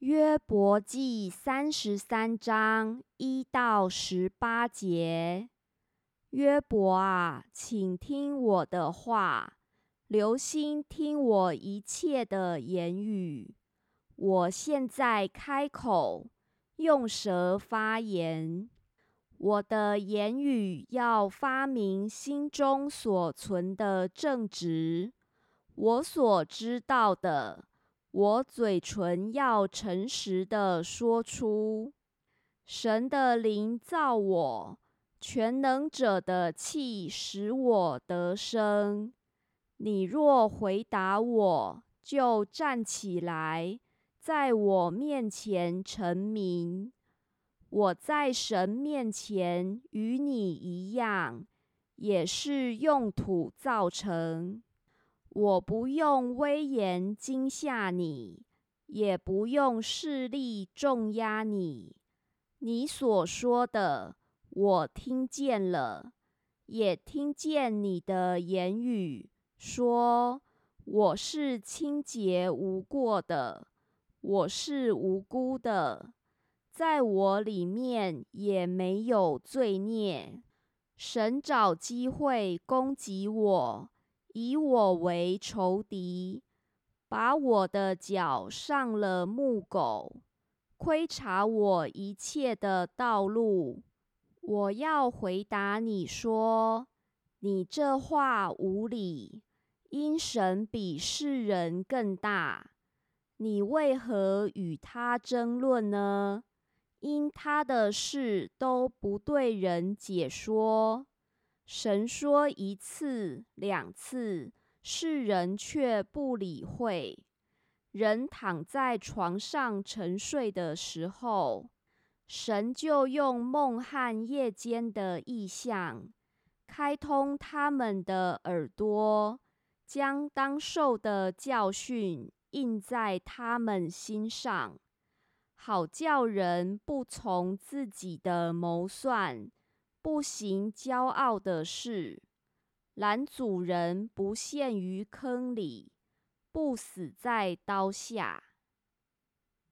约伯记三十三章一到十八节：约伯啊，请听我的话，留心听我一切的言语。我现在开口，用舌发言，我的言语要发明心中所存的正直，我所知道的。我嘴唇要诚实的说出，神的灵造我，全能者的气使我得生。你若回答我，就站起来，在我面前成名。我在神面前与你一样，也是用土造成。我不用威严惊吓你，也不用势力重压你。你所说的，我听见了，也听见你的言语，说我是清洁无过的，我是无辜的，在我里面也没有罪孽。神找机会攻击我。以我为仇敌，把我的脚上了木狗，窥察我一切的道路。我要回答你说：你这话无理，因神比世人更大。你为何与他争论呢？因他的事都不对人解说。神说一次两次，世人却不理会。人躺在床上沉睡的时候，神就用梦和夜间的意象，开通他们的耳朵，将当受的教训印在他们心上，好叫人不从自己的谋算。不行骄傲的是蓝主人不陷于坑里，不死在刀下。